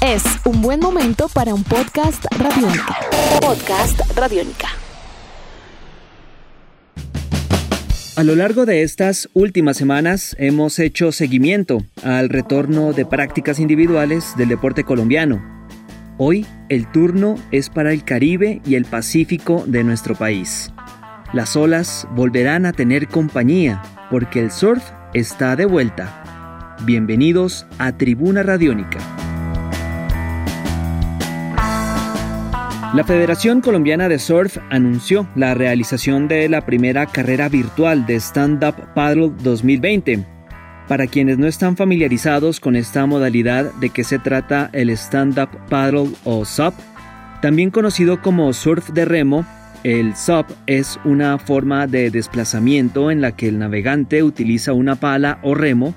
Es un buen momento para un podcast radiónica. Podcast radiónica. A lo largo de estas últimas semanas hemos hecho seguimiento al retorno de prácticas individuales del deporte colombiano. Hoy el turno es para el Caribe y el Pacífico de nuestro país. Las olas volverán a tener compañía porque el surf está de vuelta. Bienvenidos a Tribuna Radiónica. La Federación Colombiana de Surf anunció la realización de la primera carrera virtual de Stand Up Paddle 2020. Para quienes no están familiarizados con esta modalidad de qué se trata el Stand Up Paddle o SUP, también conocido como surf de remo, el SUP es una forma de desplazamiento en la que el navegante utiliza una pala o remo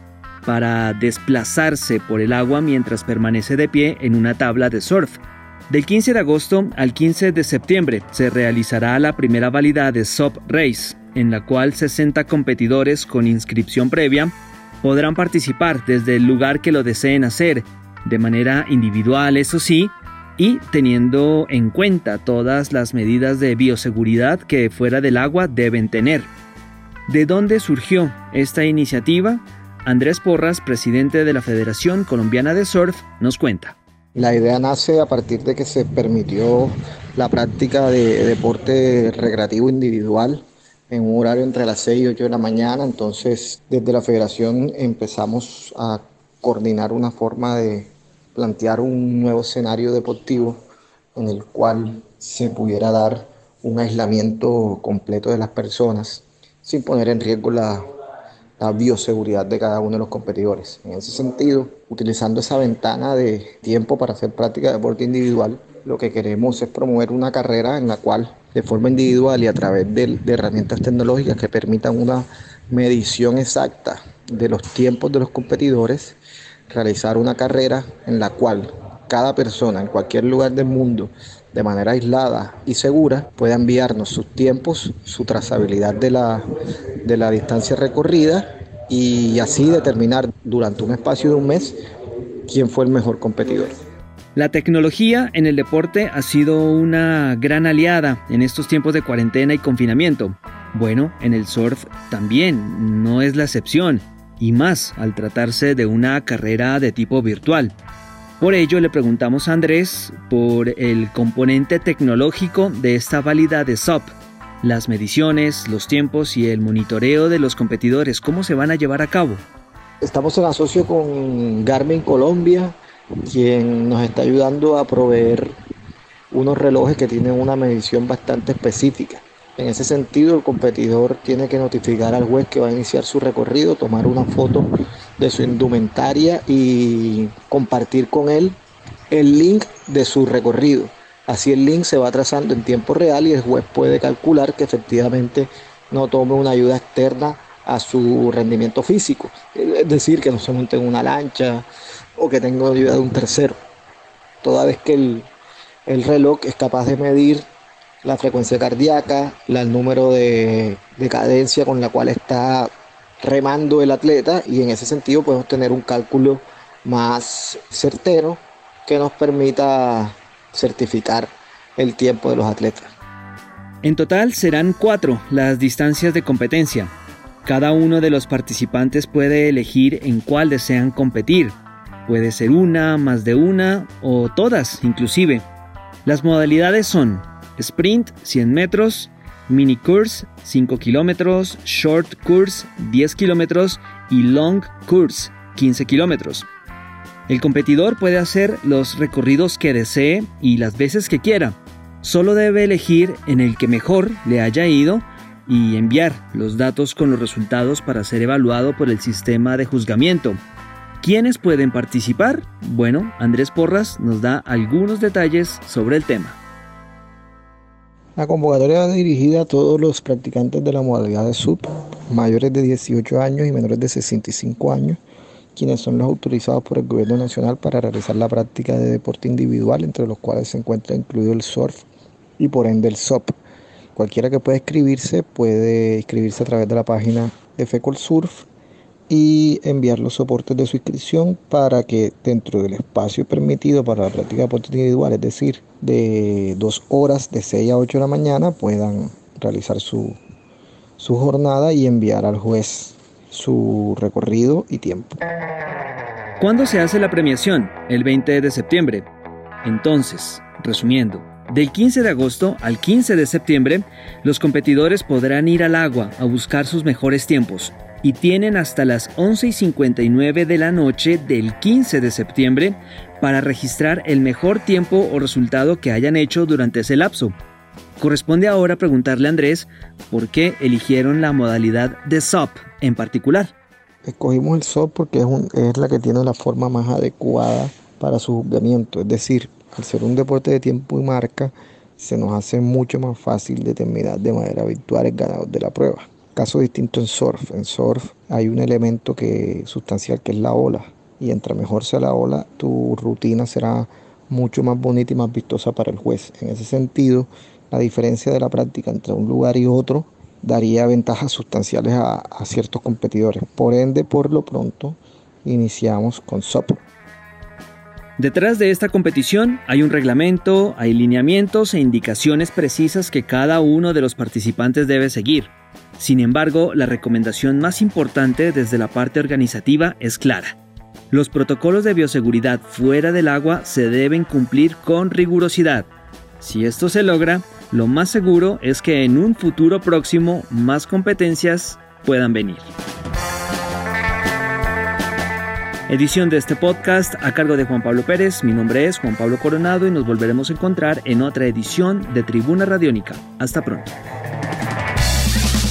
para desplazarse por el agua mientras permanece de pie en una tabla de surf. Del 15 de agosto al 15 de septiembre se realizará la primera válida de SUP Race, en la cual 60 competidores con inscripción previa podrán participar desde el lugar que lo deseen hacer, de manera individual, eso sí, y teniendo en cuenta todas las medidas de bioseguridad que fuera del agua deben tener. ¿De dónde surgió esta iniciativa? Andrés Porras, presidente de la Federación Colombiana de Surf, nos cuenta. La idea nace a partir de que se permitió la práctica de deporte recreativo individual en un horario entre las 6 y 8 de la mañana. Entonces, desde la federación empezamos a coordinar una forma de plantear un nuevo escenario deportivo en el cual se pudiera dar un aislamiento completo de las personas sin poner en riesgo la la bioseguridad de cada uno de los competidores. En ese sentido, utilizando esa ventana de tiempo para hacer práctica de deporte individual, lo que queremos es promover una carrera en la cual de forma individual y a través de, de herramientas tecnológicas que permitan una medición exacta de los tiempos de los competidores, realizar una carrera en la cual cada persona en cualquier lugar del mundo de manera aislada y segura pueda enviarnos sus tiempos, su trazabilidad de la, de la distancia recorrida y así determinar durante un espacio de un mes quién fue el mejor competidor. La tecnología en el deporte ha sido una gran aliada en estos tiempos de cuarentena y confinamiento. Bueno, en el surf también, no es la excepción, y más al tratarse de una carrera de tipo virtual. Por ello le preguntamos a Andrés por el componente tecnológico de esta válida de SOP, las mediciones, los tiempos y el monitoreo de los competidores, ¿cómo se van a llevar a cabo? Estamos en asocio con Garmin Colombia, quien nos está ayudando a proveer unos relojes que tienen una medición bastante específica. En ese sentido, el competidor tiene que notificar al juez que va a iniciar su recorrido, tomar una foto de su indumentaria y compartir con él el link de su recorrido. Así el link se va trazando en tiempo real y el juez puede calcular que efectivamente no tome una ayuda externa a su rendimiento físico. Es decir, que no se monte en una lancha o que tenga ayuda de un tercero. Toda vez que el, el reloj es capaz de medir la frecuencia cardíaca, el número de, de cadencia con la cual está remando el atleta y en ese sentido podemos tener un cálculo más certero que nos permita certificar el tiempo de los atletas. En total serán cuatro las distancias de competencia. Cada uno de los participantes puede elegir en cuál desean competir. Puede ser una, más de una o todas inclusive. Las modalidades son sprint 100 metros, mini course 5 kilómetros, short course 10 kilómetros y long course 15 kilómetros. El competidor puede hacer los recorridos que desee y las veces que quiera. Solo debe elegir en el que mejor le haya ido y enviar los datos con los resultados para ser evaluado por el sistema de juzgamiento. ¿Quiénes pueden participar? Bueno, Andrés Porras nos da algunos detalles sobre el tema. La convocatoria va dirigida a todos los practicantes de la modalidad de SUP, mayores de 18 años y menores de 65 años, quienes son los autorizados por el Gobierno Nacional para realizar la práctica de deporte individual, entre los cuales se encuentra incluido el surf y por ende el SOP. Cualquiera que pueda inscribirse puede inscribirse a través de la página de FECOL Surf y enviar los soportes de su inscripción para que dentro del espacio permitido para la práctica de deporte individual, es decir, de dos horas de 6 a 8 de la mañana, puedan realizar su, su jornada y enviar al juez su recorrido y tiempo. ¿Cuándo se hace la premiación? El 20 de septiembre. Entonces, resumiendo, del 15 de agosto al 15 de septiembre, los competidores podrán ir al agua a buscar sus mejores tiempos y tienen hasta las 11 y 59 de la noche del 15 de septiembre para registrar el mejor tiempo o resultado que hayan hecho durante ese lapso. Corresponde ahora preguntarle a Andrés por qué eligieron la modalidad de SOP en particular. Escogimos el SOP porque es, es la que tiene la forma más adecuada para su juzgamiento, es decir, al ser un deporte de tiempo y marca, se nos hace mucho más fácil determinar de manera virtual el ganador de la prueba. Caso distinto en surf. En surf hay un elemento que, sustancial que es la ola. Y entre mejor sea la ola, tu rutina será mucho más bonita y más vistosa para el juez. En ese sentido, la diferencia de la práctica entre un lugar y otro daría ventajas sustanciales a, a ciertos competidores. Por ende, por lo pronto, iniciamos con SOP. Detrás de esta competición hay un reglamento, hay lineamientos e indicaciones precisas que cada uno de los participantes debe seguir. Sin embargo, la recomendación más importante desde la parte organizativa es clara. Los protocolos de bioseguridad fuera del agua se deben cumplir con rigurosidad. Si esto se logra, lo más seguro es que en un futuro próximo más competencias puedan venir. Edición de este podcast a cargo de Juan Pablo Pérez. Mi nombre es Juan Pablo Coronado y nos volveremos a encontrar en otra edición de Tribuna Radiónica. Hasta pronto.